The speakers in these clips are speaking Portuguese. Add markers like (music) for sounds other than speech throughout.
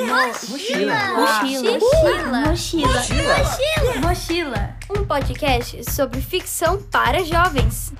Mochila. Mochila. Mochila. Mochila. Mochila. Um podcast sobre ficção para jovens.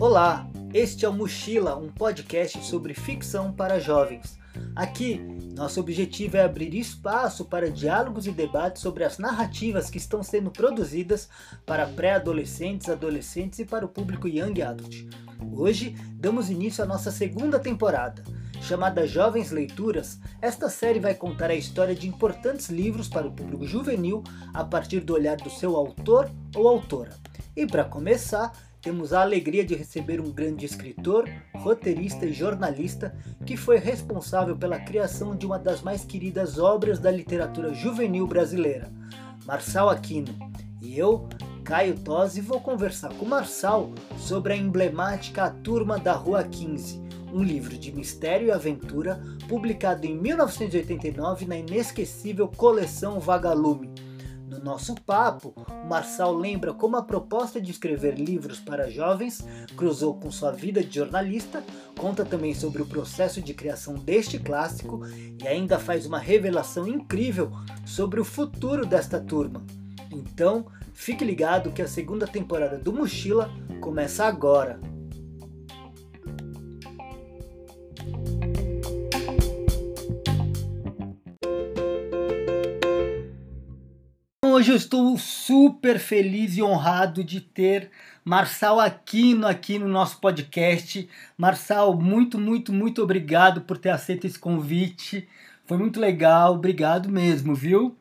Olá, este é o Mochila, um podcast sobre ficção para jovens. Aqui, nosso objetivo é abrir espaço para diálogos e debates sobre as narrativas que estão sendo produzidas para pré-adolescentes, adolescentes e para o público Young Adult. Hoje, damos início à nossa segunda temporada. Chamada Jovens Leituras, esta série vai contar a história de importantes livros para o público juvenil a partir do olhar do seu autor ou autora. E para começar, temos a alegria de receber um grande escritor, roteirista e jornalista que foi responsável pela criação de uma das mais queridas obras da literatura juvenil brasileira, Marçal Aquino. E eu, Caio Tosi, vou conversar com Marçal sobre a emblemática A Turma da Rua 15, um livro de mistério e aventura publicado em 1989 na inesquecível coleção Vagalume. No nosso papo, Marçal lembra como a proposta de escrever livros para jovens cruzou com sua vida de jornalista, conta também sobre o processo de criação deste clássico e ainda faz uma revelação incrível sobre o futuro desta turma. Então, fique ligado que a segunda temporada do Mochila começa agora. Hoje eu estou super feliz e honrado de ter Marçal Aquino aqui no nosso podcast. Marçal, muito, muito, muito obrigado por ter aceito esse convite. Foi muito legal, obrigado mesmo, viu?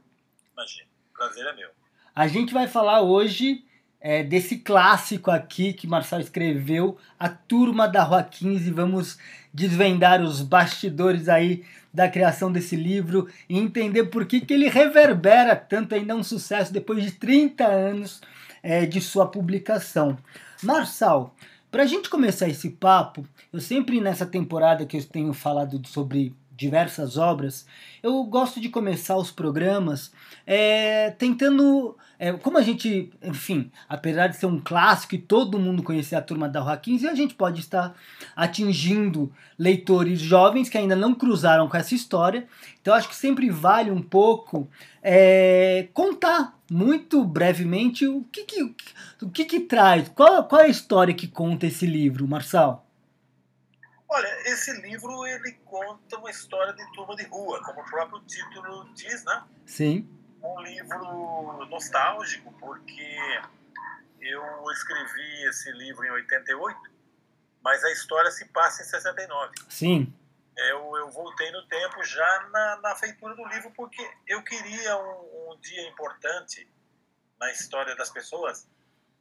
Imagina, prazer é meu. A gente vai falar hoje é, desse clássico aqui que Marçal escreveu, A Turma da Rua 15. Vamos desvendar os bastidores aí da criação desse livro e entender por que, que ele reverbera tanto ainda um sucesso depois de 30 anos é, de sua publicação. Marçal, para a gente começar esse papo, eu sempre nessa temporada que eu tenho falado sobre diversas obras, eu gosto de começar os programas é, tentando. É, como a gente, enfim, apesar de ser um clássico e todo mundo conhecer a turma da Rua 15, a gente pode estar atingindo leitores jovens que ainda não cruzaram com essa história. Então acho que sempre vale um pouco é, contar muito brevemente o que, que, o que, que traz, qual, qual é a história que conta esse livro, Marçal? Olha, esse livro ele conta uma história de turma de rua, como o próprio título diz, né? Sim. Um livro nostálgico, porque eu escrevi esse livro em 88, mas a história se passa em 69. Sim. Eu, eu voltei no tempo já na, na feitura do livro, porque eu queria um, um dia importante na história das pessoas,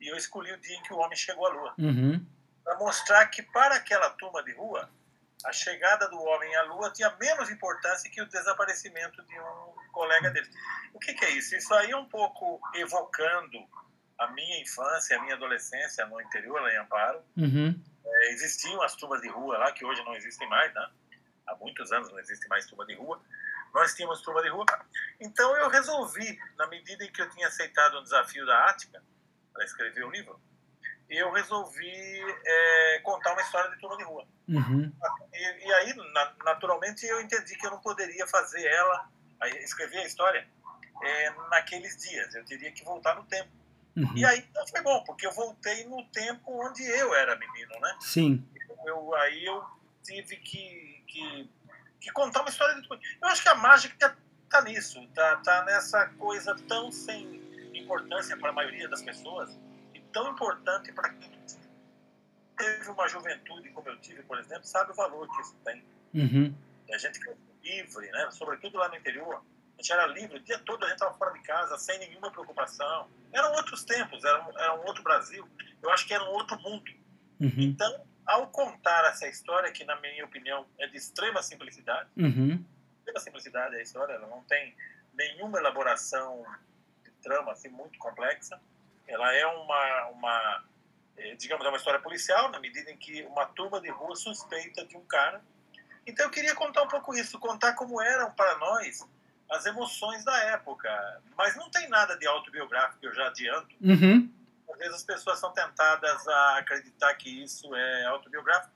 e eu escolhi o dia em que o homem chegou à Lua. Uhum para mostrar que para aquela turma de rua, a chegada do homem à Lua tinha menos importância que o desaparecimento de um colega dele. O que, que é isso? Isso aí é um pouco evocando a minha infância, a minha adolescência no interior, lá em Amparo. Uhum. É, existiam as turmas de rua lá, que hoje não existem mais, né? Há muitos anos não existe mais turma de rua. Nós tínhamos turma de rua. Então eu resolvi, na medida em que eu tinha aceitado um desafio da Ática para escrever o livro, eu resolvi é, contar uma história de turma de rua. Uhum. E, e, aí, na, naturalmente, eu entendi que eu não poderia fazer ela, escrever a história, é, naqueles dias. Eu teria que voltar no tempo. Uhum. E aí foi bom, porque eu voltei no tempo onde eu era menino, né? Sim. Eu, aí eu tive que, que, que contar uma história de. Eu acho que a mágica tá nisso, tá, tá nessa coisa tão sem importância para a maioria das pessoas tão importante para quem teve uma juventude como eu tive, por exemplo, sabe o valor que isso tem. Uhum. A gente livre, né? sobretudo lá no interior, a gente era livre, o dia todo a gente estava fora de casa, sem nenhuma preocupação. Eram outros tempos, era um, era um outro Brasil. Eu acho que era um outro mundo. Uhum. Então, ao contar essa história, que na minha opinião é de extrema simplicidade, uhum. extrema simplicidade é a história, ela não tem nenhuma elaboração de trama assim muito complexa, ela é uma, uma digamos, é uma história policial, na medida em que uma turma de rua suspeita de um cara. Então eu queria contar um pouco isso, contar como eram para nós as emoções da época. Mas não tem nada de autobiográfico, eu já adianto. Uhum. A vezes as pessoas são tentadas a acreditar que isso é autobiográfico.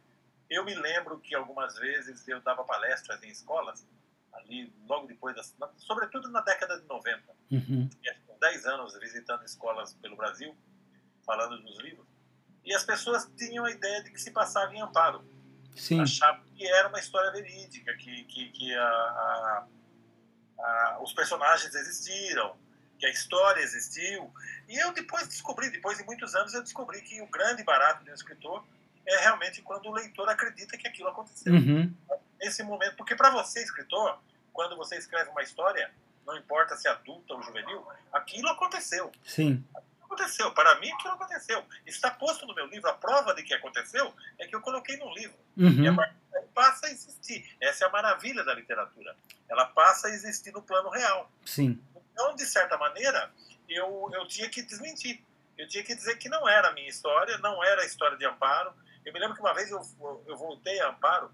Eu me lembro que algumas vezes eu dava palestras em escolas, ali logo depois, sobretudo na década de 90. Uhum. 10 anos visitando escolas pelo Brasil, falando dos livros. E as pessoas tinham a ideia de que se passava em Amparo. Sim. Achavam que era uma história verídica, que, que, que a, a, a, os personagens existiram, que a história existiu. E eu depois descobri, depois de muitos anos, eu descobri que o grande barato de um escritor é realmente quando o leitor acredita que aquilo aconteceu. Uhum. Nesse momento, porque para você, escritor, quando você escreve uma história, não importa se é adulta ou juvenil, aquilo aconteceu. Sim. Aconteceu. Para mim, aquilo aconteceu. Está posto no meu livro. A prova de que aconteceu é que eu coloquei no livro. Uhum. E a passa a existir. Essa é a maravilha da literatura. Ela passa a existir no plano real. Sim. Então, de certa maneira, eu, eu tinha que desmentir. Eu tinha que dizer que não era a minha história, não era a história de Amparo. Eu me lembro que uma vez eu, eu voltei a Amparo,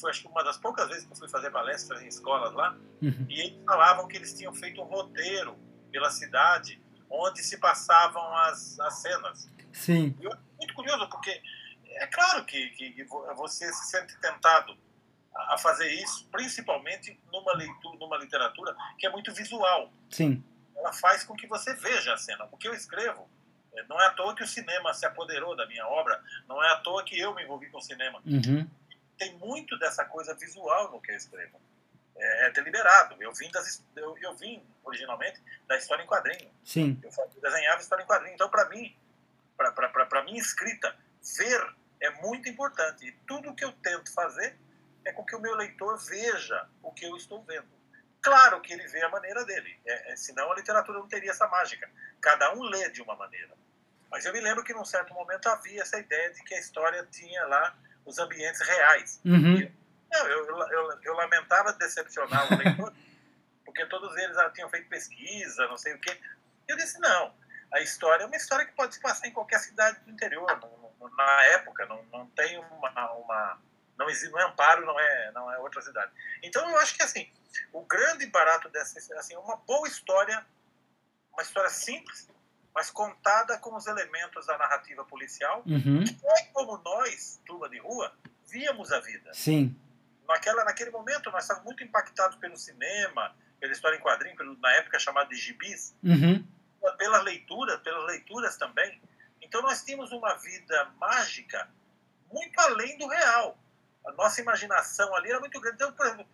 foi acho que uma das poucas vezes que eu fui fazer palestras em escolas lá, Uhum. e eles falavam que eles tinham feito um roteiro pela cidade onde se passavam as, as cenas. Sim. E eu muito curioso, porque é claro que, que, que vo- você se sente tentado a a fazer isso, principalmente numa leitura, numa literatura que é muito visual. Sim. Ela faz com que você veja a cena. O que eu escrevo, eh, não é à toa que o cinema se apoderou da minha obra, não é à toa que eu me envolvi com o cinema. Uhum. Tem muito dessa coisa visual no que eu escrevo. É, deliberado. Eu vim, das, eu, eu vim originalmente da história em quadrinho. Sim. Eu desenhava história em quadrinho. Então, para mim, para minha escrita, ver é muito importante. E tudo que eu tento fazer é com que o meu leitor veja o que eu estou vendo. Claro que ele vê a maneira dele, é, é, senão a literatura não teria essa mágica. Cada um lê de uma maneira. Mas eu me lembro que num certo momento havia essa ideia de que a história tinha lá os ambientes reais. Uhum. Não, eu, eu, eu, lamentava decepcionar o leitor, (laughs) porque todos eles ah, tinham feito pesquisa, não sei o quê. Eu disse, não, a história é uma história que pode se passar em qualquer cidade do interior. Na época, não, não tem uma... uma não, existe, não é Amparo, não é, não é outra cidade. Então, eu acho que, assim, o grande barato dessa assim, é uma boa história, uma história simples, mas contada com os elementos da narrativa policial, Uhum. é como nós, turma de rua, víamos a vida Sim. Naquela, naquele momento nós estávamos muito impactados pelo cinema, pela história em quadrinho, pelo, na época chamada de gibis, Uhum. pela leitura, pelas leituras também. Então nós tínhamos uma vida mágica muito além do real. A nossa imaginação ali era muito grande. Então, por exemplo,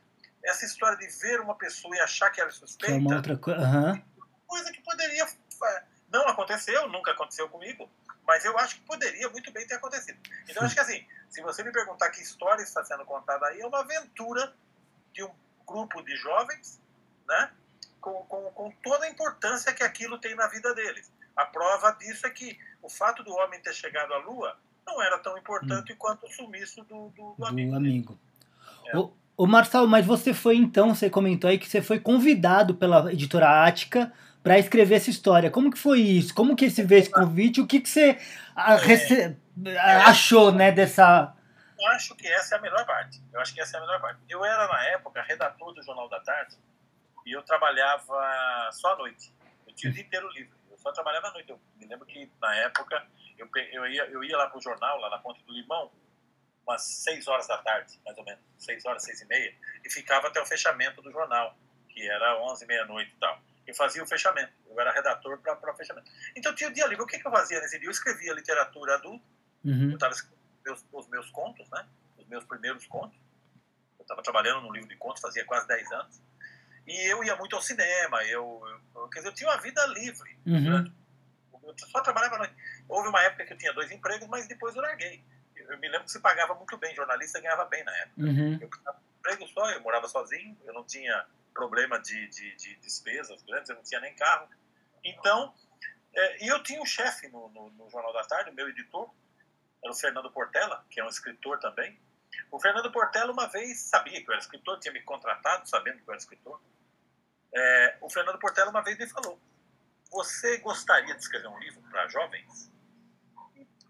essa história de ver uma pessoa e achar que Que é suspeita, uma outra coisa. Aham. coisa que poderia. é, Não aconteceu, nunca aconteceu comigo, mas eu acho que poderia muito bem ter acontecido. Então, acho que assim, se você me perguntar que história está sendo contada aí, é uma aventura de um grupo de jovens, né? Com, com, com toda a importância que aquilo tem na vida deles. A prova disso é que o fato do homem ter chegado à Lua não era tão importante quanto o sumiço do, do, do Do amigo. amigo. É. Ô, ô Marçal, mas você foi então, você comentou aí que você foi convidado pela editora Ática para escrever essa história. Como que foi isso? Como que você veio esse convite? O que, que você rece- ah, achou, né, dessa. Eu acho que essa é a melhor parte. Eu acho que essa é a melhor parte. Eu era, na época, redator do Jornal da Tarde e eu trabalhava só à noite. Eu tinha o dia inteiro livre. Eu só trabalhava à noite. Eu me lembro que, na época, eu, eu, ia, eu ia lá para o jornal, lá na Ponte do Limão, umas seis horas da tarde, mais ou menos. Seis horas, seis e meia. E ficava até o fechamento do jornal, que era onze, meia-noite e tal. Eu fazia o fechamento. Eu era redator para fechamento. Então, tinha o dia livre. O que, que eu fazia nesse dia? Eu escrevia literatura adulta Uhum. eu estava escrevendo meus, os meus contos, né? Os meus primeiros contos. Eu estava trabalhando num livro de contos fazia quase 10 anos. E eu ia muito ao cinema. Eu, eu, quer dizer, eu tinha uma vida livre. Uhum. Eu só trabalhava à noite. Houve uma época que eu tinha dois empregos, mas depois eu larguei. Eu, eu me lembro que se pagava muito bem. Jornalista ganhava bem na época. Uhum. Eu emprego só, eu morava sozinho, eu não tinha problema de, de, de despesas grandes, eu não tinha nem carro. Então, é, e eu tinha um chefe no, no, no Jornal da Tarde, meu editor, era o Fernando Portela, que é um escritor também. O Fernando Portela, uma vez, sabia que eu era escritor, tinha me contratado sabendo que eu era escritor. É, o Fernando Portela, uma vez, me falou: Você gostaria de escrever um livro para jovens?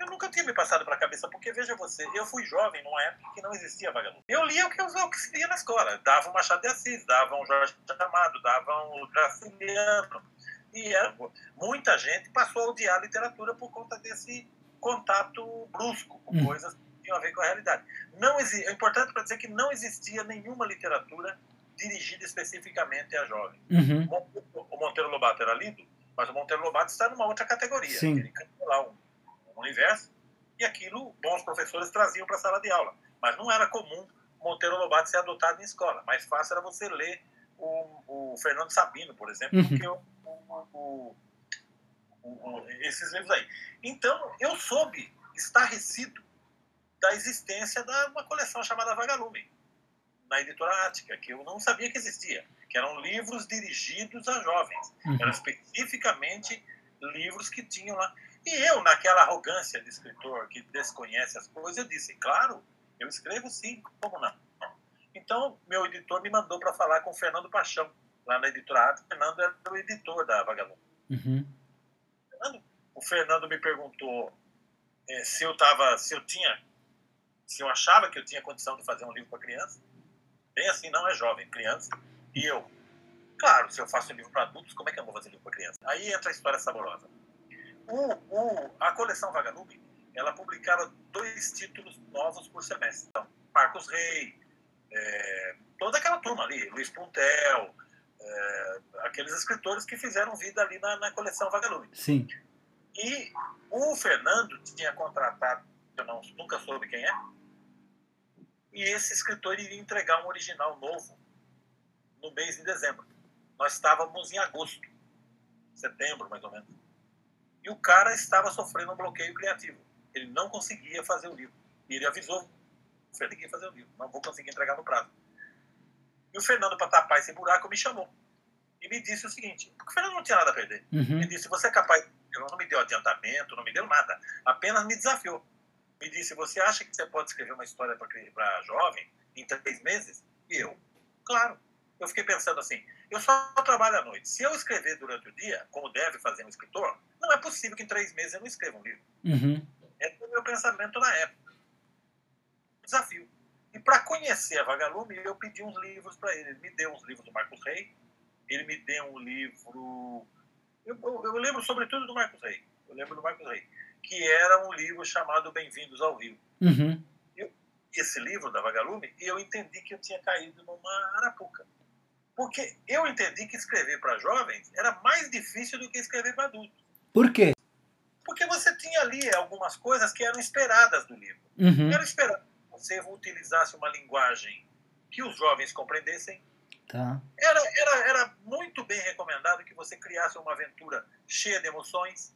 Eu nunca tinha me passado pela cabeça, porque veja você, eu fui jovem numa época que não existia vagalume. Eu lia o que eu o que se lia na escola. Dava um Machado de Assis, dava um Jorge Amado, dava um Graciliano, E era, muita gente passou a odiar a literatura por conta desse contato brusco com Hum. coisas que tinham a ver com a realidade. Não exi- é importante para dizer que não existia nenhuma literatura dirigida especificamente a jovens. Uhum. O Monteiro Lobato era lido, mas o Monteiro Lobato está numa outra categoria. Sim. Ele criou lá um universo e aquilo bons professores traziam para a sala de aula. Mas não era comum Monteiro Lobato ser adotado em escola. Mais fácil era você ler o, o Fernando Sabino, por exemplo, Uhum. do que o, o- o- esses livros aí. Então, eu soube estarrecido da existência de uma coleção chamada Vagalume, na editora Ática, que eu não sabia que existia, que eram livros dirigidos a jovens. Uhum. Eram especificamente livros que tinham lá. E eu, naquela arrogância de escritor que desconhece as coisas, eu disse, claro, eu escrevo sim, como não? Então, meu editor me mandou para falar com o Fernando Paixão, lá na editora. O Fernando era o editor da Vagalume. Uhum. O Fernando me perguntou eh, se eu tava, se eu tinha, se eu achava que eu tinha condição de fazer um livro para criança. Bem assim, não é jovem, criança. E eu, claro, se eu faço um livro para adultos, como é que eu vou fazer livro para criança? Aí entra a história saborosa. O, o, a coleção Vagalume, ela publicava dois títulos novos por semestre. Então, Marcos Rey, eh, toda aquela turma ali, Luiz Puntel, eh, aqueles escritores que fizeram vida ali na, na coleção Vagalume. Sim. E o Fernando tinha contratado, eu não, nunca soube quem é, e esse escritor iria entregar um original novo no mês de dezembro. Nós estávamos em agosto, setembro mais ou menos. E o cara estava sofrendo um bloqueio criativo. Ele não conseguia fazer o livro. E ele avisou, o Fernando ia fazer o livro, não vou conseguir entregar no prazo. E o Fernando, para tapar esse buraco, me chamou. E me disse o seguinte, porque o Fernando não tinha nada a perder. Uhum. Me disse, você é capaz. Ele não me deu adiantamento, não me deu nada. Apenas me desafiou. Me disse, você acha que você pode escrever uma história para jovem em três meses? E eu, claro. Eu fiquei pensando assim, eu só trabalho à noite. Se eu escrever durante o dia, como deve fazer um escritor, não é possível que em três meses eu não escreva um livro. Uhum. Esse foi o meu pensamento na época. Desafio. E para conhecer a Vagalume, eu pedi uns livros para ele. Ele me deu uns livros do Marcos Rey. Ele me deu um livro. Eu, eu, eu lembro sobretudo do Marcos Rey. Eu lembro do Marcos Rey. Que era um livro chamado Bem-vindos ao Rio. Uhum. Esse livro da Vagalume, e eu entendi que eu tinha caído numa arapuca. Porque eu entendi que escrever para jovens era mais difícil do que escrever para adultos. Por quê? Porque você tinha ali algumas coisas que eram esperadas do livro. Uhum. Era esperado que você utilizasse uma linguagem que os jovens compreendessem. Tá. Era, era, era muito bem recomendado que você criasse uma aventura cheia de emoções.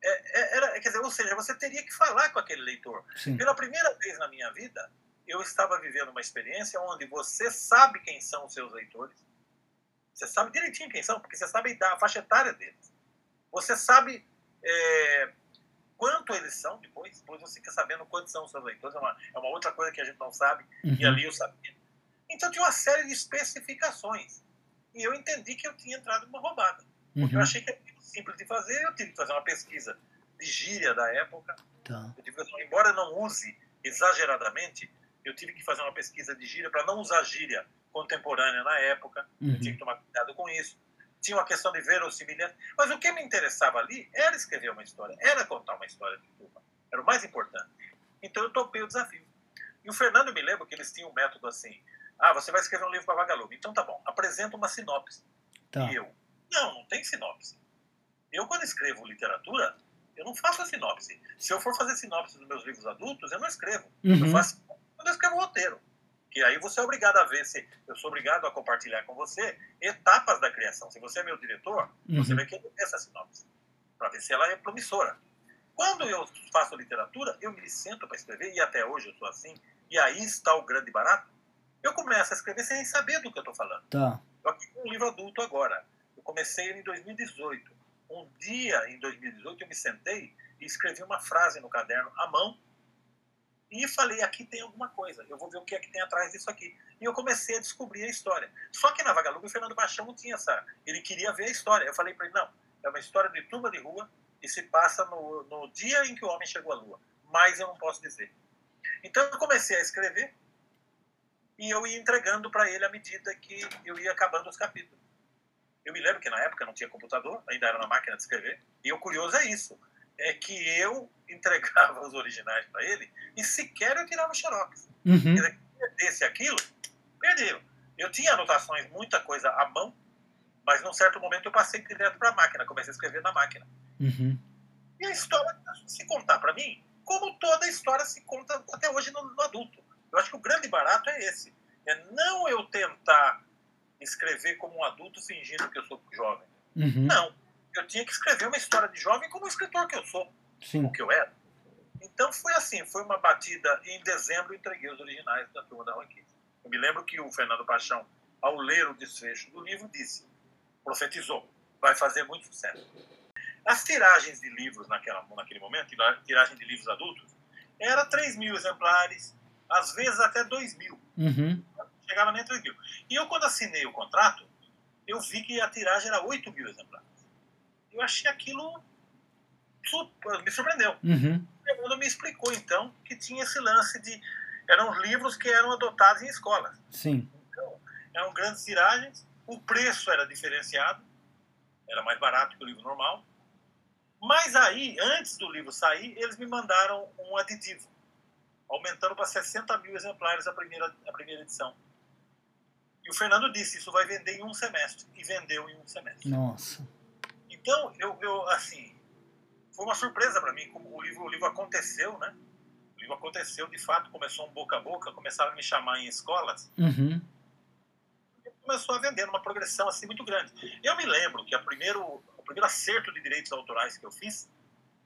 É, é, era, quer dizer, ou seja, você teria que falar com aquele leitor. Sim. Pela primeira vez na minha vida, eu estava vivendo uma experiência onde você sabe quem são os seus leitores. Você sabe direitinho quem são, porque você sabe a faixa etária deles. Você sabe é, quanto eles são depois, depois você fica sabendo quantos são os seus leitores, é uma, é uma outra coisa que a gente não sabe, e Uhum. ali eu sabia. Então tinha uma série de especificações. E eu entendi que eu tinha entrado numa roubada. Porque eu Uhum. achei que era muito simples de fazer, eu tive que fazer uma pesquisa de gíria da época. Tá. Eu tive que fazer- embora eu não use exageradamente, eu tive que fazer uma pesquisa de gíria para não usar gíria contemporânea na época. Eu tinha Uhum. que tomar cuidado com isso. Tinha uma questão de verossimilhança. Mas o que me interessava ali era escrever uma história, era contar uma história de Cuba. Era o mais importante. Então eu topei o desafio. E o Fernando me lembra que eles tinham um método assim: ah, você vai escrever um livro para Vagalume. Então tá bom, apresenta uma sinopse. Tá. E eu, não, não tem sinopse. Eu, quando escrevo literatura, eu não faço a sinopse. Se eu for fazer sinopse dos meus livros adultos, eu não escrevo. Eu Uhum. faço quando eu escrevo o roteiro. Que aí você é obrigado a ver se eu sou obrigado a compartilhar com você etapas da criação. Se você é meu diretor, você Uhum. vai querer essa sinopse para ver se ela é promissora. Quando eu faço literatura, eu me sento para escrever e até hoje eu sou assim. E aí está o grande barato. Eu começo a escrever sem saber do que eu estou falando. Tá. Eu aqui com um livro adulto agora. Eu comecei ele em 2018. Um dia em 2018 eu me sentei e escrevi uma frase no caderno à mão e falei: aqui tem alguma coisa, eu vou ver o que é que tem atrás disso aqui. E eu comecei a descobrir a história. Só que na Vagalume o Fernando Baixão não tinha essa. Ele queria ver a história. Eu falei para ele: não, é uma história de turma de rua e se passa no, no dia em que o homem chegou à lua. Mas eu não posso dizer. Então eu comecei a escrever e eu ia entregando para ele à medida que eu ia acabando os capítulos. Eu me lembro que na época não tinha computador, ainda era na máquina de escrever. E o curioso é isso, é que eu entregava os originais para ele e sequer eu tirava xerox. Uhum. Quer dizer, perdesse aquilo, perderam. Eu tinha anotações, muita coisa à mão, mas num certo momento eu passei direto para a máquina, comecei a escrever na máquina. Uhum. E a história, se contar para mim, como toda história se conta até hoje no, no, adulto. Eu acho que o grande barato é esse. É não eu tentar escrever como um adulto fingindo que eu sou jovem. Uhum. Não. Eu tinha que escrever uma história de jovem como o escritor que eu sou, Sim. o que eu era. Então foi assim, foi uma batida. Em dezembro entreguei os originais da turma da Ranquinha. Eu me lembro que o Fernando Paixão, ao ler o desfecho do livro, disse, profetizou, vai fazer muito sucesso. As tiragens de livros naquela, naquele momento, tiragem de livros adultos, era 3 mil exemplares, às vezes até 2 mil. Uhum. Chegava nem 3 mil. E eu, quando assinei o contrato, eu vi que a tiragem era 8 mil exemplares. Eu achei aquilo. me surpreendeu. Uhum. O Fernando me explicou, então, que tinha esse lance de. Eram livros que eram adotados em escolas. Sim. Então, eram grandes tiragens, o preço era diferenciado, era mais barato que o livro normal. Mas aí, antes do livro sair, eles me mandaram um aditivo, aumentando para 60 mil exemplares a primeira, a primeira edição. E o Fernando disse, isso vai vender em um semestre. E vendeu em um semestre. Nossa. Então, eu, eu assim, foi uma surpresa para mim, como o livro, o livro aconteceu, né? O livro aconteceu, de fato, começou um boca a boca, começaram a me chamar em escolas. Uhum. E começou a vender numa progressão assim muito grande. Eu me lembro que a primeiro, o primeiro acerto de direitos autorais que eu fiz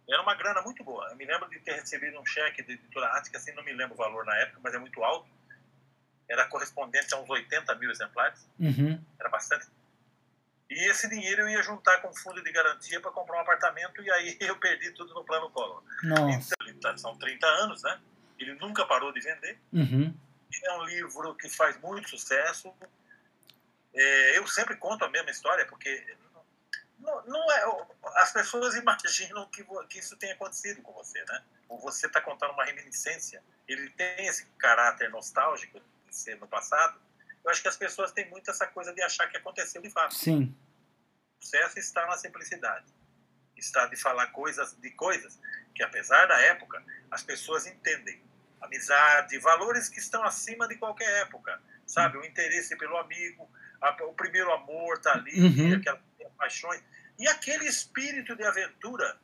era uma grana muito boa. Eu me lembro de ter recebido um cheque de editora Ática, assim, não me lembro o valor na época, mas é muito alto. Era correspondente a uns 80 mil exemplares. Uhum. Era bastante. E esse dinheiro eu ia juntar com fundo de garantia para comprar um apartamento e aí (laughs) eu perdi tudo no plano Collor. Nossa. Então, são 30 anos, né? Ele nunca parou de vender. Uhum. É um livro que faz muito sucesso. É, eu sempre conto a mesma história, porque não, não é, as pessoas (laughs) imaginam que, que isso tenha acontecido com você, né? Ou você está contando uma reminiscência. Ele tem esse caráter nostálgico de ser no passado. Eu acho que as pessoas têm muito essa coisa de achar que aconteceu de fato. Sim. Sucesso está na simplicidade. Está de falar coisas de coisas que, apesar da época, as pessoas entendem. Amizade, valores que estão acima de qualquer época. Sabe? O interesse pelo amigo, a, o primeiro amor está ali, Uhum. aquelas paixões. E aquele espírito de aventura,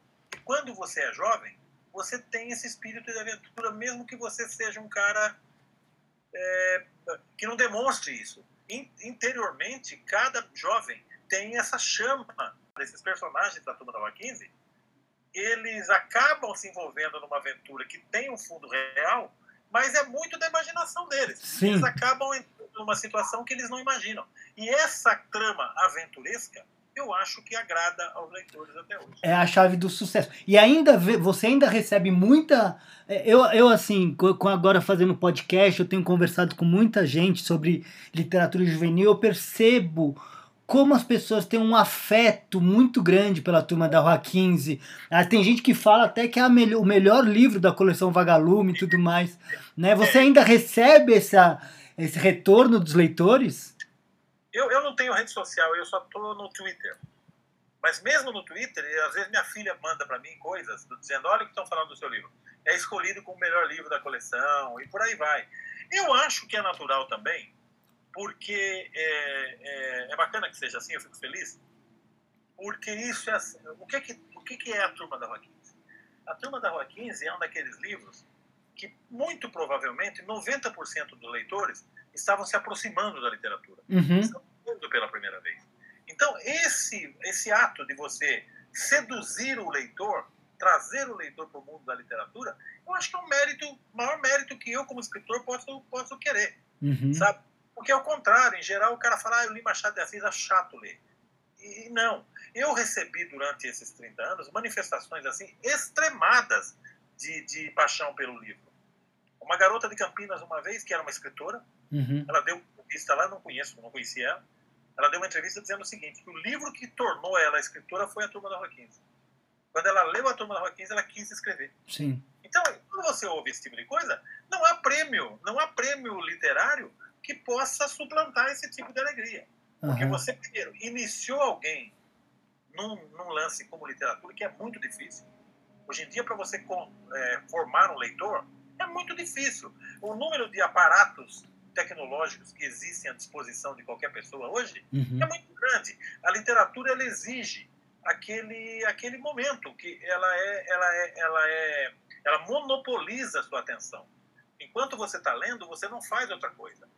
quando você é jovem, você tem esse espírito de aventura, mesmo que você seja um cara é, que não demonstre isso. In, interiormente, cada jovem tem essa chama desses personagens da Turma da Rua 15. Eles acabam se envolvendo numa aventura que tem um fundo real, mas é muito da imaginação deles. Sim. Eles acabam entrando numa situação que eles não imaginam. E essa trama aventuresca, eu acho que agrada aos leitores até hoje. É a chave do sucesso. E ainda você ainda recebe muita. é, Eu, eu assim, co- com agora fazendo podcast, eu tenho conversado com muita gente sobre literatura juvenil, eu percebo como as pessoas têm um afeto muito grande pela turma da Rua 15. Ah, Tem gente que fala até que é melhor- o melhor livro da coleção Vagalume e tudo mais. Né? Você ainda recebe essa, esse retorno dos leitores? Eu, eu não tenho rede social, eu só tô no Twitter. Mas mesmo no Twitter, às vezes minha filha manda para mim coisas dizendo: olha o que estão falando do seu livro. É escolhido como o melhor livro da coleção, e por aí vai. Eu acho que é natural também, porque é, é, é bacana que seja assim, eu fico feliz, porque isso é assim. O que, que, o que, que é a Turma da Rua 15? A Turma da Rua 15 é um daqueles livros que, muito provavelmente, 90% dos leitores estavam se aproximando da literatura Uhum. lendo pela primeira vez. Então, esse, esse ato de você seduzir o leitor, trazer o leitor para o mundo da literatura, eu acho que é um mérito, maior mérito que eu, como escritor, posso, posso querer, Uhum. sabe? Porque, ao contrário, em geral, o cara fala, ah, eu li Machado de Assis, é chato ler. E não. Eu recebi, durante esses 30 anos, manifestações, assim, extremadas de, de paixão pelo livro. Uma garota de Campinas, uma vez, que era uma escritora, Uhum. ela deu entrevista lá, não conheço, não conhecia ela. Ela deu uma entrevista dizendo o seguinte: que o livro que tornou ela escritora foi a Turma da Rua 15. Quando ela leu a Turma da Rua 15, ela quis escrever. Sim. Então, quando você ouve esse tipo de coisa, não há prêmio, não há prêmio literário que possa suplantar esse tipo de alegria. Porque Aham. você, primeiro, iniciou alguém num, num lance como literatura, que é muito difícil. Hoje em dia, para você com- é, formar um leitor, é muito difícil. O número de aparatos tecnológicos que existem à disposição de qualquer pessoa hoje Uhum. é muito grande. A literatura ela exige aquele aquele momento que ela é ela é ela é ela monopoliza a sua atenção. Enquanto você está lendo, você não faz outra coisa.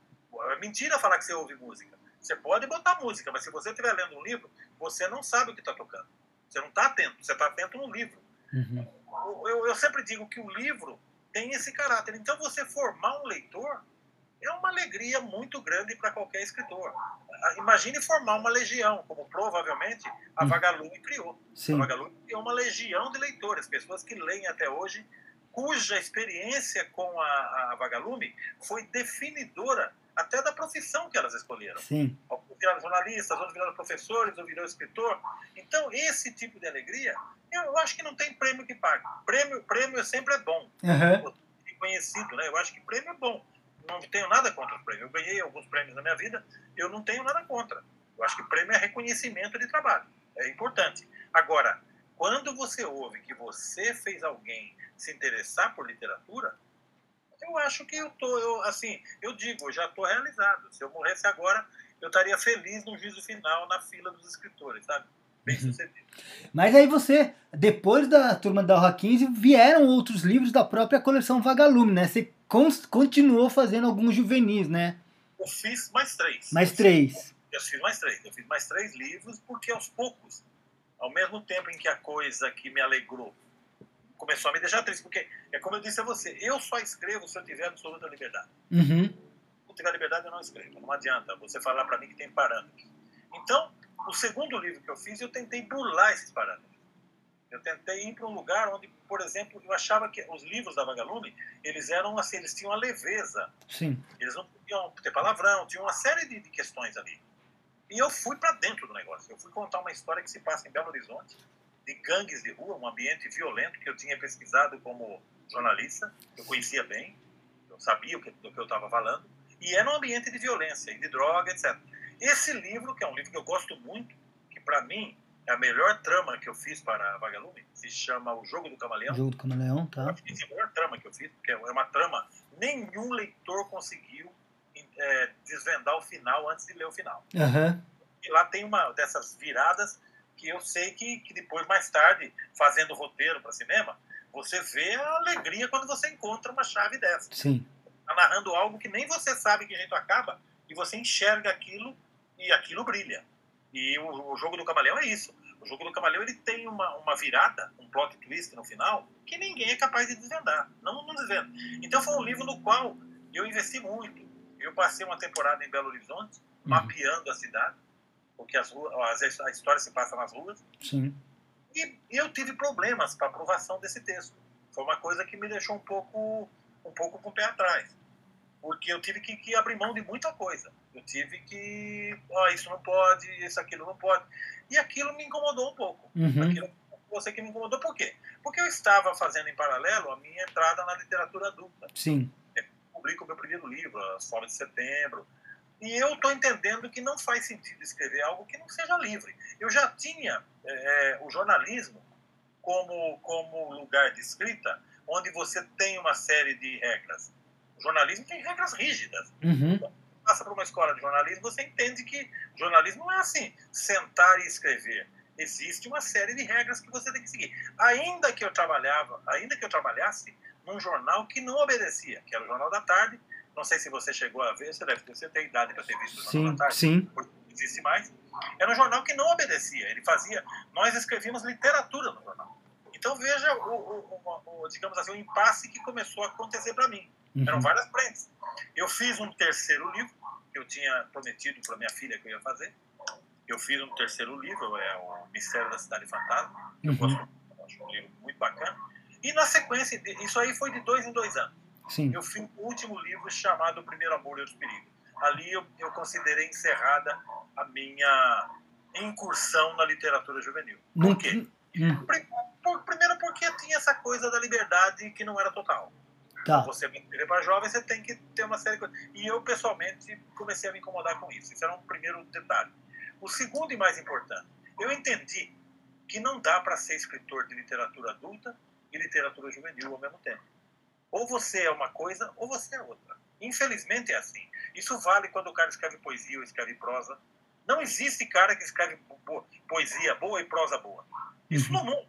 É mentira falar que você ouve música. Você pode botar música, mas se você estiver lendo um livro, você não sabe o que está tocando. Você não está atento. Você está atento no livro. Uhum. Eu, eu sempre digo que o livro tem esse caráter. Então, você formar um leitor é uma alegria muito grande para qualquer escritor. Ah, Imagine formar uma legião, como provavelmente a Hum. Vagalume criou. A Sim. Vagalume criou uma legião de leitores, pessoas que leem até hoje, cuja experiência com a, a Vagalume foi definidora até da profissão que elas escolheram. Sim. Alguns viraram jornalistas, outros viraram professores, ou virou escritor. Então, esse tipo de alegria, eu acho que não tem prêmio que pague. Prêmio, prêmio sempre é bom, Aham. reconhecido, né? Eu acho que prêmio é bom. Não tenho nada contra o prêmio. Eu ganhei alguns prêmios na minha vida, eu não tenho nada contra. Eu acho que prêmio é reconhecimento de trabalho. É importante. Agora, quando você ouve que você fez alguém se interessar por literatura, eu acho que eu tô, eu, assim, eu digo, eu já estou realizado. Se eu morresse agora, eu estaria feliz no juízo final na fila dos escritores, sabe? Bem sucedido. Mas aí você, depois da turma da Urra 15, vieram outros livros da própria coleção Vagalume, né? Você continuou fazendo alguns juvenis, né? Eu fiz mais três. Mais três. Eu fiz mais três. Eu fiz mais três livros porque aos poucos, ao mesmo tempo em que a coisa que me alegrou começou a me deixar triste, porque é como eu disse a você, eu só escrevo se eu tiver absoluta liberdade. Uhum. Se não tiver liberdade, eu não escrevo. Não adianta você falar para mim que tem parâmetros. Então, o segundo livro que eu fiz, eu tentei burlar esses parâmetros. Eu tentei ir para um lugar onde, por exemplo, eu achava que os livros da Vagalume, eles eram assim, eles tinham a leveza, Sim. eles não podiam ter palavrão, tinha uma série de, de questões ali. E eu fui para dentro do negócio. Eu fui contar uma história que se passa em Belo Horizonte, de gangues de rua, um ambiente violento que eu tinha pesquisado como jornalista, eu conhecia bem, eu sabia o que, do que eu estava falando, e era um ambiente de violência e de droga, etc. Esse livro, que é um livro que eu gosto muito, que para mim é a melhor trama que eu fiz para a Vagalume, se chama O Jogo do Camaleão. Jogo do Camaleão, tá? É a melhor trama que eu fiz, porque é uma trama, nenhum leitor conseguiu é, desvendar o final antes de ler o final. Aham. E lá tem uma dessas viradas que eu sei que, que depois, mais tarde, fazendo roteiro para cinema, você vê a alegria quando você encontra uma chave dessa. Sim. Tá narrando algo que nem você sabe que jeito acaba, e você enxerga aquilo e aquilo brilha. E o, o jogo do camaleão é isso. O jogo do camaleão ele tem uma, uma virada, um plot twist no final, que ninguém é capaz de desvendar. Não, não desvenda. Então foi um livro no qual eu investi muito. Eu passei uma temporada em Belo Horizonte, Uhum. mapeando a cidade, porque as as- a história se passa nas ruas. Sim. E eu tive problemas para aprovação desse texto. Foi uma coisa que me deixou um pouco, um pouco com o pé atrás. Porque eu tive que, que abrir mão de muita coisa. Eu tive que. Ó, isso não pode, isso, aquilo não pode. E aquilo me incomodou um pouco. Uhum. Aquilo você que me incomodou. Por quê? Porque eu estava fazendo em paralelo a minha entrada na literatura adulta. Sim. Publico o meu primeiro livro, As Formas de Setembro. E eu estou entendendo que não faz sentido escrever algo que não seja livre. Eu já tinha é, o jornalismo como, como lugar de escrita, onde você tem uma série de regras. O jornalismo tem regras rígidas. Uhum. Passa por uma escola de jornalismo, você entende que jornalismo não é assim, sentar e escrever. Existe uma série de regras que você tem que seguir. Ainda que eu trabalhava, ainda que eu trabalhasse num jornal que não obedecia, que era o Jornal da Tarde. Não sei se você chegou a ver, você deve ter, você tem idade para ter visto o Jornal Sim. da Tarde Sim. existe mais, era um jornal que não obedecia. Ele fazia. Nós escrevíamos literatura no jornal. Então veja o, o- o- o, digamos assim, o impasse que começou a acontecer para mim. Eram Uhum. várias frentes. Eu fiz um terceiro livro que eu tinha prometido para minha filha que eu ia fazer. Eu fiz um terceiro livro, é o Mistério da Cidade Fantasma. Eu Uhum. gosto, acho um livro muito bacana. E na sequência, isso aí foi de dois em dois anos Sim. eu fiz o último livro chamado O Primeiro Amor e os Perigos. Ali eu, eu considerei encerrada a minha incursão na literatura juvenil. Por quê? Hum, primeiro porque tinha essa coisa da liberdade que não era total. Tá. Você vai escrever para jovens, você tem que ter uma série de coisas. E eu, pessoalmente, comecei a me incomodar com isso. Isso era um primeiro detalhe. O segundo e mais importante, eu entendi que não dá para ser escritor de literatura adulta e literatura juvenil ao mesmo tempo. Ou você é uma coisa, ou você é outra. Infelizmente é assim. Isso vale quando o cara escreve poesia ou escreve prosa. Não existe cara que escreve poesia boa e prosa boa. Isso no mundo.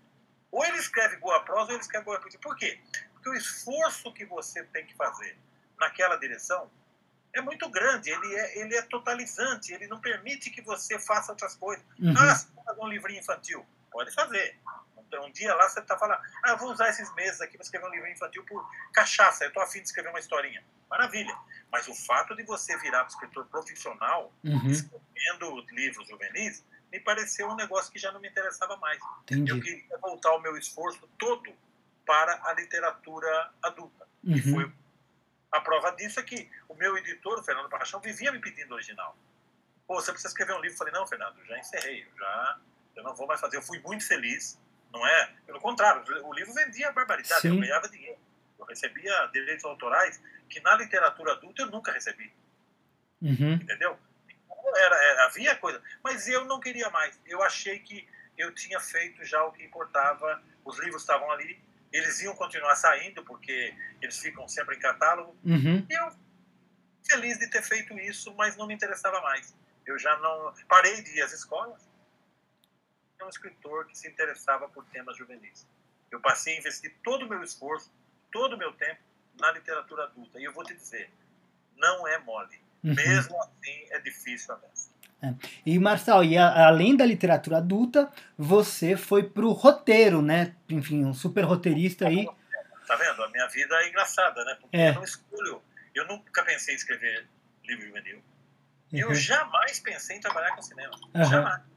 Ou ele escreve boa prosa ou ele escreve boa poesia. Por quê? Porque o esforço que você tem que fazer naquela direção é muito grande. Ele é, ele é totalizante. Ele não permite que você faça outras coisas. Uhum. Ah, você fazer um livrinho infantil. Pode fazer. Então, um dia lá você está falando, ah, vou usar esses meses aqui para escrever um livro infantil por cachaça, eu estou afim de escrever uma historinha. Maravilha. Mas o fato de você virar um escritor profissional, Uhum. escrevendo livros juvenis, me pareceu um negócio que já não me interessava mais. Entendi. Eu queria voltar o meu esforço todo para a literatura adulta. E Uhum. foi a prova disso é que o meu editor, o Fernando Paixão, vivia me pedindo original. Pô, você precisa escrever um livro. Eu falei, não, Fernando, já encerrei, já eu não vou mais fazer. Eu fui muito feliz, não é? Pelo contrário, o livro vendia barbaridade, Sim. eu ganhava dinheiro. Eu recebia direitos autorais que na literatura adulta eu nunca recebi, Uhum. entendeu? Era, era- havia coisa, mas eu não queria mais. Eu achei que eu tinha feito já o que importava, os livros estavam ali, eles iam continuar saindo, porque eles ficam sempre em catálogo. Uhum. Eu feliz de ter feito isso, mas não me interessava mais. Eu já não parei de ir às escolas. É um escritor que se interessava por temas juvenis. Eu passei a investir todo o meu esforço, todo o meu tempo na literatura adulta. E eu vou te dizer, não é mole. Uhum. Mesmo assim, é difícil a mesa. E Marçal, e a- além da literatura adulta, você foi pro roteiro, né? Enfim, um super roteirista aí. Tá vendo? A minha vida é engraçada, né? Porque É. eu não escolho. Eu nunca pensei em escrever livro juvenil. Eu Uhum. jamais pensei em trabalhar com cinema. Aham. Jamais.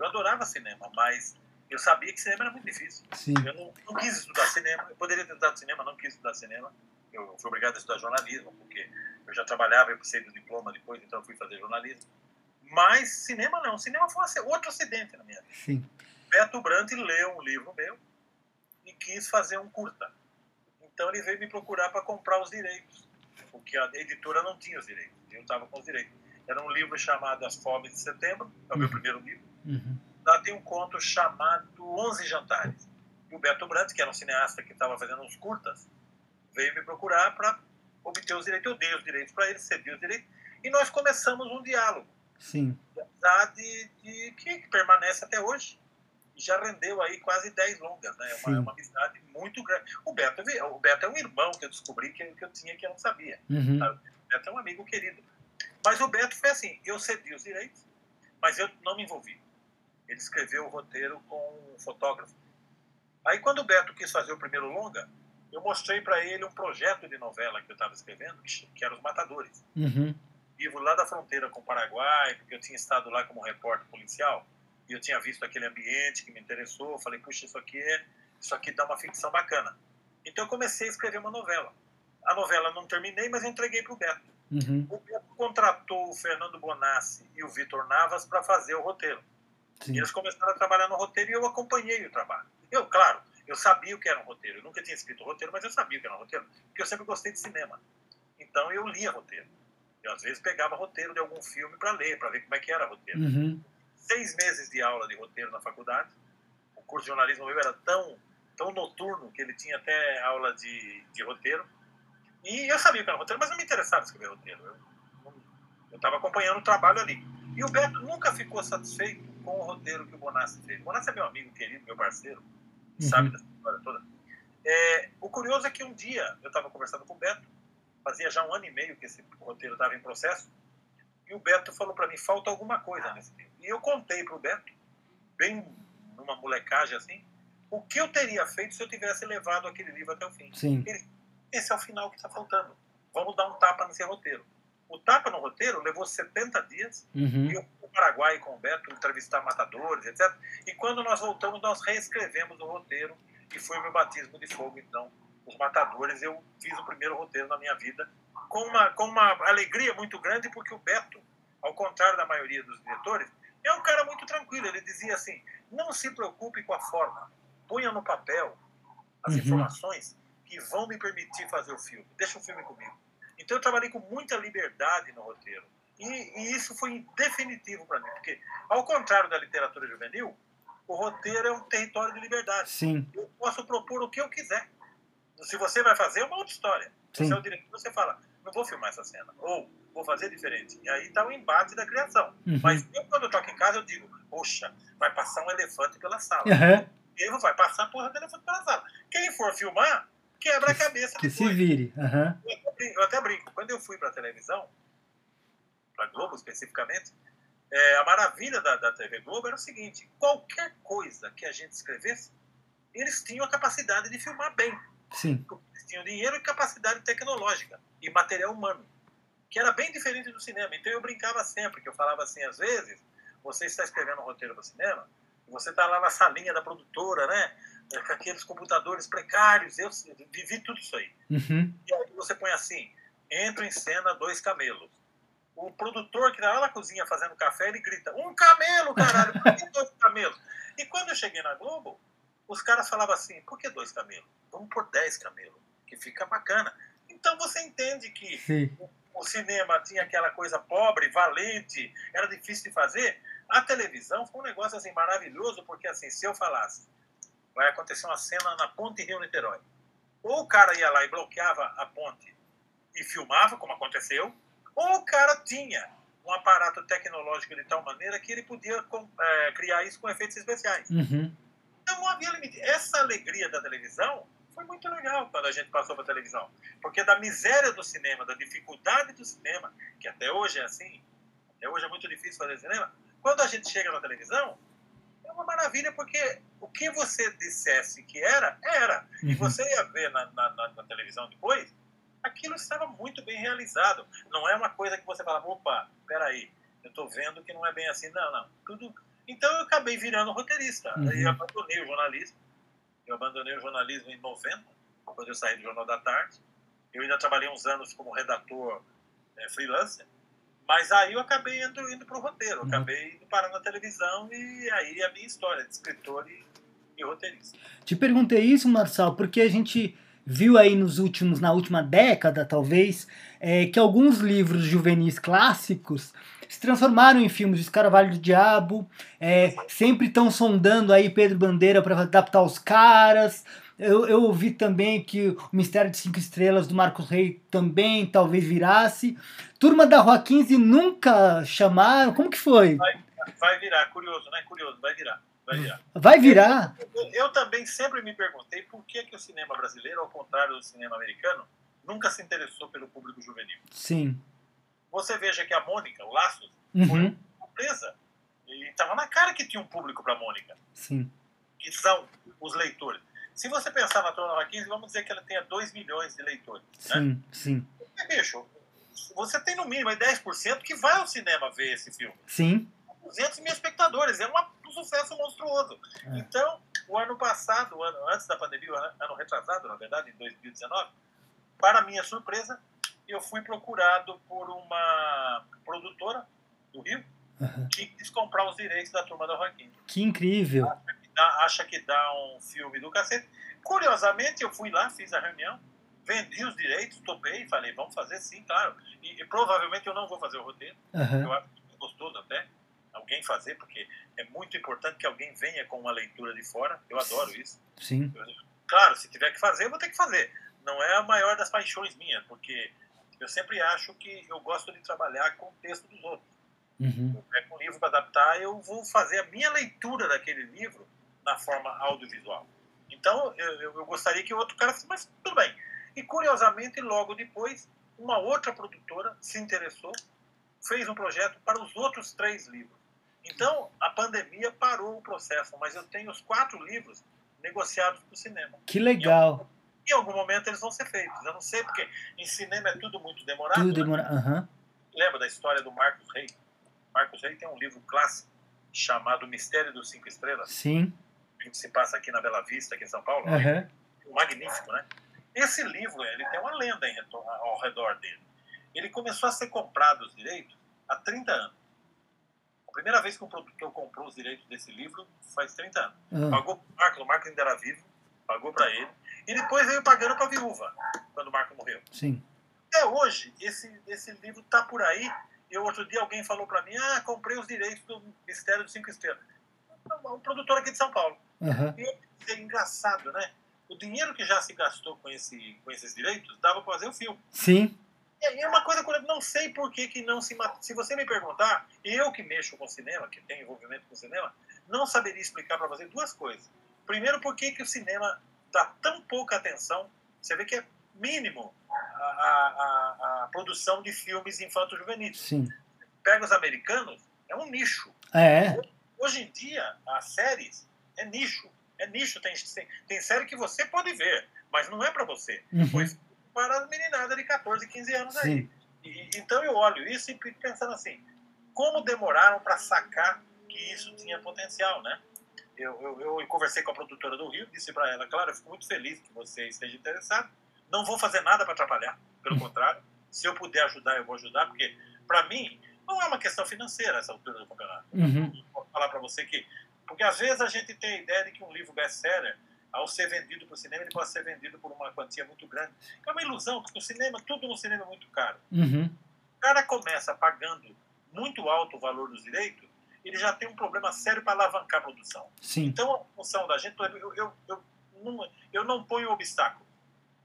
Eu adorava cinema, mas eu sabia que cinema era muito difícil. Sim. Eu não, não quis estudar cinema. Eu poderia ter estudado cinema, não quis estudar cinema. Eu fui obrigado a estudar jornalismo, porque eu já trabalhava, eu precisei do diploma depois, então eu fui fazer jornalismo. Mas cinema não. Cinema foi ace- outro acidente na minha vida. Sim. Beto Brandt leu um livro meu e quis fazer um curta. Então ele veio me procurar para comprar os direitos, porque a editora não tinha os direitos. Eu estava com os direitos. Era um livro chamado As Fomes de Setembro, é o meu Uhum. primeiro livro. Uhum. Lá tem um conto chamado Onze Jantares. E o Beto Brandt, que era um cineasta que estava fazendo uns curtas, veio me procurar para obter os direitos. Eu dei os direitos para ele, cedi os direitos. E nós começamos um diálogo Sim. amizade de, que permanece até hoje. Já rendeu aí quase 10 longas, né? É uma, é uma amizade muito grande. O Beto, é- o Beto é um irmão que eu descobri que, que eu tinha que eu não sabia. Uhum. O Beto é um amigo querido. Mas o Beto foi assim, eu cedi os direitos, mas eu não me envolvi. Ele escreveu o roteiro com um fotógrafo. Aí quando o Beto quis fazer o primeiro longa, eu mostrei para ele um projeto de novela que eu estava escrevendo, que, era Os Matadores Uhum. vivo lá da fronteira com o Paraguai, porque eu tinha estado lá como repórter policial e eu tinha visto aquele ambiente que me interessou. Falei, puxa, isso aqui é, isso aqui dá uma ficção bacana. Então eu comecei a escrever uma novela. A novela não terminei, mas eu entreguei para o Beto. Uhum. O Beto contratou o Fernando Bonassi e o Vitor Navas para fazer o roteiro. Sim. E eles começaram a trabalhar no roteiro e eu acompanhei o trabalho. Eu, claro, eu sabia o que era um roteiro. Eu nunca tinha escrito roteiro, mas eu sabia o que era um roteiro, porque eu sempre gostei de cinema. Então eu lia roteiro. Eu às vezes pegava roteiro de algum filme para ler, para ver como é que era roteiro. Uhum. Seis meses de aula de roteiro na faculdade. O curso de jornalismo meu era tão, tão noturno que ele tinha até aula de, de roteiro. E eu sabia que era roteiro, mas não me interessava escrever roteiro. Eu estava acompanhando o trabalho ali. E o Beto nunca ficou satisfeito com o roteiro que o Bonassi fez. O Bonassi é meu amigo querido, meu parceiro, Uhum. sabe dessa história toda. É, o curioso é que um dia eu estava conversando com o Beto, fazia já um ano e meio que esse roteiro estava em processo, e o Beto falou para mim: falta alguma coisa nesse livro. E eu contei para o Beto, bem numa molecagem assim, o que eu teria feito se eu tivesse levado aquele livro até o fim. Sim. Ele, esse é o final que está faltando. Vamos dar um tapa nesse roteiro. O tapa no roteiro levou 70 dias. Uhum. E eu Paraguai com o Beto entrevistar matadores, etc. E quando nós voltamos, nós reescrevemos o roteiro. E foi o meu batismo de fogo, então. Os matadores, eu fiz o primeiro roteiro na minha vida. Com uma, com uma alegria muito grande, porque o Beto, ao contrário da maioria dos diretores, é um cara muito tranquilo. Ele dizia assim: não se preocupe com a forma. Ponha no papel as Uhum. informações que vão me permitir fazer o filme. Deixa o filme comigo. Então eu trabalhei com muita liberdade no roteiro. E, e isso foi definitivo para mim, porque ao contrário da literatura juvenil, o roteiro é um território de liberdade. Sim. Eu posso propor o que eu quiser. Se você vai fazer, é uma outra história. Sim. Você é o diretor, você fala, não vou filmar essa cena. Ou vou fazer diferente. E aí está o embate da criação. Uhum. Mas eu, quando eu toco em casa, eu digo, poxa, vai passar um elefante pela sala. Aham. Ele vai passar a porra do elefante pela sala. Quem for filmar, quebra a cabeça Que depois. se vire. Aham. Eu até brinco- Eu até brinco. Quando eu fui para a televisão, para Globo especificamente, é, a maravilha da, da TV Globo era o seguinte: qualquer coisa que a gente escrevesse, eles tinham a capacidade de filmar bem. Sim. Eles tinham dinheiro e capacidade tecnológica e material humano, que era bem diferente do cinema. Então eu brincava sempre, que eu falava assim, às vezes, você está escrevendo um roteiro para cinema, você está lá na salinha da produtora, né? Com aqueles computadores precários, eu vivi tudo isso aí. Uhum. E aí você põe assim, entra em cena dois camelos. O produtor que está lá na cozinha fazendo café, ele grita, um camelo, caralho, por que dois camelos? E quando eu cheguei na Globo, os caras falavam assim, por que dois camelos? Vamos por dez camelos, que fica bacana. Então você entende que Sim. o cinema tinha aquela coisa pobre, valente, era difícil de fazer. A televisão foi um negócio assim maravilhoso, porque assim, se eu falasse, vai acontecer uma cena na Ponte Rio-Niterói. Ou o cara ia lá e bloqueava a ponte e filmava, como aconteceu, ou o cara tinha um aparato tecnológico de tal maneira que ele podia eh, criar isso com efeitos especiais. Uhum. Então não havia limite. Essa alegria da televisão foi muito legal quando a gente passou para a televisão. Porque da miséria do cinema, da dificuldade do cinema, que até hoje é assim, até hoje é muito difícil fazer cinema, quando a gente chega na televisão, é uma maravilha porque o que você dissesse que era, era. E Uhum. você ia ver na, na- na- na televisão depois, aquilo estava muito bem realizado. Não é uma coisa que você fala, opa, peraí, eu estou vendo que não é bem assim. Não, não. Tudo... Então eu acabei virando roteirista. Uhum. Eu abandonei o jornalismo. Eu abandonei o jornalismo em 90, quando eu saí do Jornal da Tarde. Eu ainda trabalhei uns anos como redator eh, freelancer. Mas aí eu acabei indo, indo para o roteiro. Uhum. Acabei indo parar na televisão e aí a minha história de escritor e, e roteirista. Te perguntei isso, Marçal, porque a gente viu aí nos últimos, na última década, talvez, é, que alguns livros juvenis clássicos se transformaram em filmes. Carvalho do Diabo, é, sempre estão sondando aí Pedro Bandeira para adaptar os caras. Eu, eu ouvi também que o Mistério de Cinco Estrelas do Marcos Rey também talvez virasse. Turma da Rua 15 nunca chamaram. Como que foi? Vai virar, curioso, né? Curioso, vai virar. Vai virar. Vai virar? Eu, eu também sempre me perguntei por que, que o cinema brasileiro, ao contrário do cinema americano, nunca se interessou pelo público juvenil. Sim. Você veja que a Mônica, o Laços, Uhum. surpresa. E estava na cara que tinha um público para Mônica, Sim. que são os leitores. Se você pensar na Turma 15, vamos dizer que ela tenha 2 milhões de leitores. Né? Sim. Sim. E, bicho, você tem no mínimo aí 10% que vai ao cinema ver esse filme. Sim. 200 mil espectadores, é um sucesso monstruoso. É. Então, o ano passado, o ano, antes da pandemia, o ano, retrasado, na verdade, em 2019, para minha surpresa, eu fui procurado por uma produtora do Rio que quis comprar os direitos da Turma da Joaquim. Que incrível. Dá- acha que dá um filme do cacete. Curiosamente, eu fui lá, fiz a reunião, vendi os direitos, topei, falei, vamos fazer sim, claro. E, e provavelmente eu não vou fazer o roteiro, Aham. eu acho muito gostoso até alguém fazer, porque é muito importante que alguém venha com uma leitura de fora. Eu adoro isso. Sim. Claro, se tiver que fazer, eu vou ter que fazer. Não é a maior das paixões minha, porque eu sempre acho que eu gosto de trabalhar com o texto dos outros. Uhum. Eu pego um livro para adaptar, eu vou fazer a minha leitura daquele livro na forma audiovisual. Então, eu, eu- gostaria que o outro cara, mas tudo bem. E curiosamente, logo depois, uma outra produtora se interessou, fez um projeto para os outros três livros. Então, a pandemia parou o processo, mas eu tenho os quatro livros negociados para o cinema. Que legal. Em algum momento eles vão ser feitos. Eu não sei, porque em cinema é tudo muito demorado. Tudo né? demora. Aham. Lembra da história do Marcos Rey? Marcos Rey tem um livro clássico chamado Mistério dos Cinco Estrelas, Sim. que se passa aqui na Bela Vista, aqui em São Paulo. Aham. Magnífico, né? Esse livro, ele tem uma lenda em ao redor dele. Ele começou a ser comprado os direitos há 30 anos. A primeira vez que um produtor comprou os direitos desse livro faz 30 anos. Ah, Pagou pro Marcos, o Marcos ainda era vivo, pagou para ele. E depois veio pagando para a viúva, quando o Marco morreu. Sim. Até hoje, esse, esse livro tá por aí. E outro dia alguém falou para mim, ah, comprei os direitos do Mistério dos Cinco Estrelas. Um produtor aqui de São Paulo. Uhum. E é engraçado, né? O dinheiro que já se gastou com, esse, com esses direitos dava para fazer o filme. Sim. E é uma coisa que eu não sei por que, que não se mata. Se você me perguntar, eu que mexo com cinema, que tenho envolvimento com cinema, não saberia explicar para você duas coisas. Primeiro, por que, que o cinema dá tão pouca atenção? Você vê que é mínimo a, a, a produção de filmes infanto-juvenis. Sim. Pega os americanos, é um nicho. É. Hoje em dia, as séries é nicho. É nicho. Tem, tem, tem série que você pode ver, mas não é para você. Uhum. Foi para as meninadas de 14, 15 anos aí. Sim. E, então eu olho isso e fico pensando assim, como demoraram para sacar que isso tinha potencial, né? Eu, eu, eu conversei com a produtora do Rio, disse para ela, claro, eu fico muito feliz que você esteja interessado. Não vou fazer nada para atrapalhar, pelo contrário. Se eu puder ajudar, eu vou ajudar, porque para mim não é uma questão financeira essa altura do campeonato. Uhum. Vou falar para você que, porque às vezes a gente tem a ideia de que um livro best-seller ao ser vendido para o cinema, ele pode ser vendido por uma quantia muito grande. É uma ilusão, porque o cinema, tudo no cinema é muito caro. Uhum. O cara começa pagando muito alto o valor dos direitos, ele já tem um problema sério para alavancar a produção. Sim. Então, a função da gente, eu, eu, eu, não, eu não ponho obstáculo.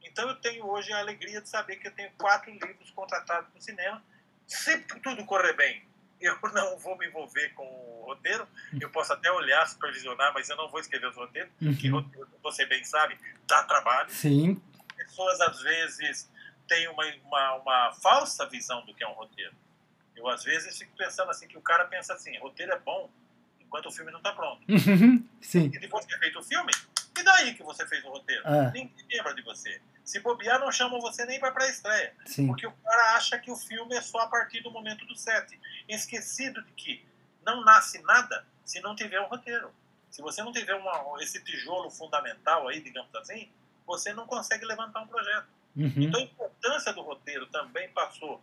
Então, eu tenho hoje a alegria de saber que eu tenho quatro livros contratados para o cinema. Se tudo correr bem, eu não vou me envolver com o roteiro. Eu posso até olhar, supervisionar, mas eu não vou escrever os roteiros, que Uhum. roteiro, você bem sabe, dá trabalho. Sim. Pessoas, às vezes, têm uma, uma, uma falsa visão do que é um roteiro. Eu, às vezes, fico pensando assim, que o cara pensa assim, roteiro é bom enquanto o filme não está pronto. Uhum. Sim. E depois que é feito o filme, e daí que você fez o roteiro? Ah. Ninguém lembra de você. Se bobear, não chamam você nem para pré-estreia. Sim. Porque o cara acha que o filme é só a partir do momento do set. Esquecido de que não nasce nada se não tiver um roteiro. Se você não tiver uma, esse tijolo fundamental aí, digamos assim, você não consegue levantar um projeto. Uhum. Então a importância do roteiro também passou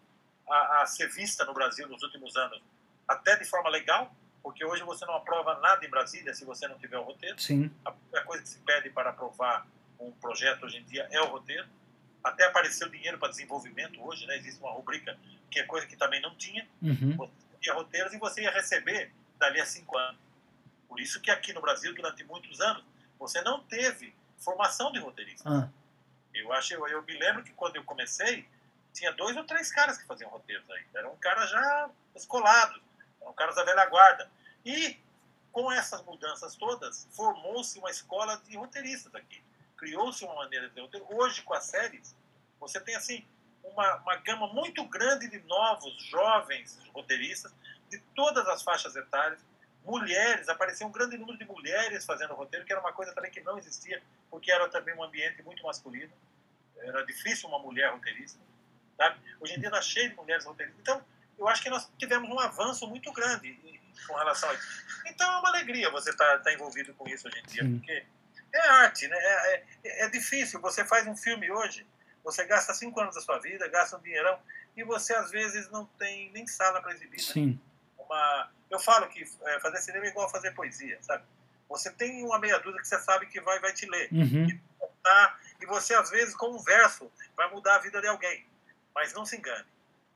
a, a ser vista no Brasil nos últimos anos, até de forma legal, porque hoje você não aprova nada em Brasília se você não tiver o roteiro. Sim. A primeira coisa que se pede para aprovar um projeto hoje em dia é o roteiro. Até apareceu dinheiro para desenvolvimento hoje, né? Existe uma rubrica que é coisa que também não tinha. Uhum. Você tinha roteiros e você ia receber dali a cinco anos. Por isso que aqui no Brasil, durante muitos anos, você não teve formação de roteirista. Ah. Eu acho, eu, eu me lembro que quando eu comecei, tinha dois ou três caras que faziam roteiros aí. Eram caras já escolados, eram caras da velha guarda. E com essas mudanças todas, formou-se uma escola de roteiristas aqui. Criou-se uma maneira de roteiro. Hoje, com as séries, você tem assim uma, uma gama muito grande de novos, jovens roteiristas, de todas as faixas etárias. Mulheres, apareceu um grande número de mulheres fazendo roteiro, que era uma coisa também que não existia, porque era também um ambiente muito masculino. Era difícil uma mulher roteirista. Sabe? Hoje em dia está cheio de mulheres roteiristas. Então, eu acho que nós tivemos um avanço muito grande com relação a isso. Então, é uma alegria você estar tá, tá envolvido com isso hoje em dia, Sim. porque é arte, né? É, é, é difícil. Você faz um filme hoje, você gasta cinco anos da sua vida, gasta um dinheirão, e você às vezes não tem nem sala para exibir. né? Sim. Uma... Eu falo que é, fazer cinema é igual fazer poesia, sabe? Você tem uma meia dúzia que você sabe que vai, vai te ler. Uhum. Tá? E você, às vezes, com um verso, vai mudar a vida de alguém. Mas não se engane.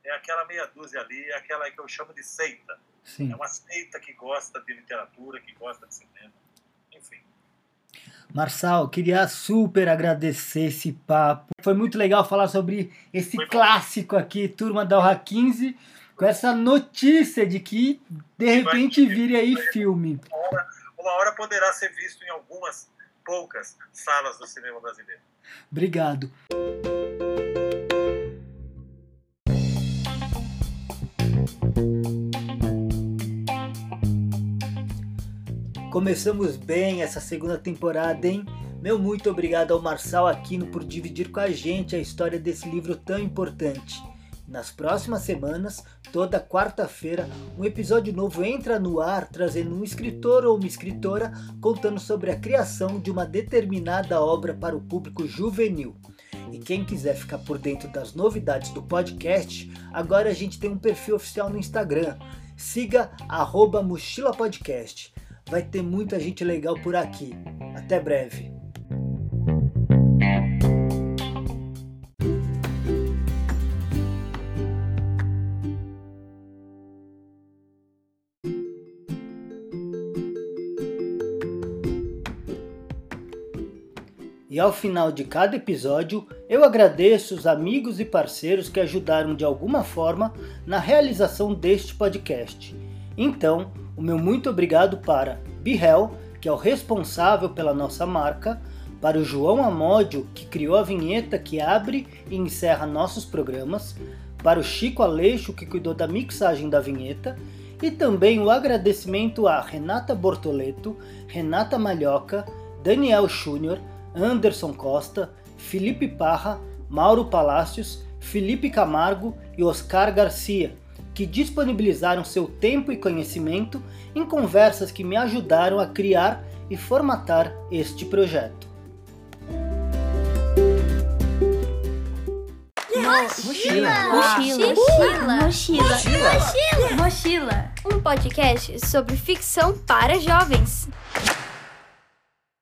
É aquela meia dúzia ali, é aquela que eu chamo de seita. Sim. É uma seita que gosta de literatura, que gosta de cinema. Enfim. Marçal, queria super agradecer esse papo. Foi muito legal falar sobre esse Foi bom. clássico aqui, Turma da Urra 15, com essa notícia de que de repente vire aí filme. Uma hora poderá ser visto em algumas poucas salas do cinema brasileiro. Obrigado. Começamos bem essa segunda temporada, hein? Meu muito obrigado ao Marçal Aquino por dividir com a gente a história desse livro tão importante. Nas próximas semanas, toda quarta-feira, um episódio novo entra no ar trazendo um escritor ou uma escritora contando sobre a criação de uma determinada obra para o público juvenil. E quem quiser ficar por dentro das novidades do podcast, agora a gente tem um perfil oficial no Instagram. Siga arroba Mochila Podcast. Vai ter muita gente legal por aqui. Até breve. E ao final de cada episódio, eu agradeço os amigos e parceiros que ajudaram de alguma forma na realização deste podcast. Então, o meu muito obrigado para Bihel, que é o responsável pela nossa marca, para o João Amódio, que criou a vinheta que abre e encerra nossos programas, para o Chico Aleixo, que cuidou da mixagem da vinheta, e também o agradecimento a Renata Bortoleto, Renata Malhoca, Daniel Júnior, Anderson Costa, Felipe Parra, Mauro Palácios, Felipe Camargo e Oscar Garcia, que disponibilizaram seu tempo e conhecimento em conversas que me ajudaram a criar e formatar este projeto. Mochila. Mochila. Mochila. Mochila. Mochila. Um podcast sobre ficção para jovens.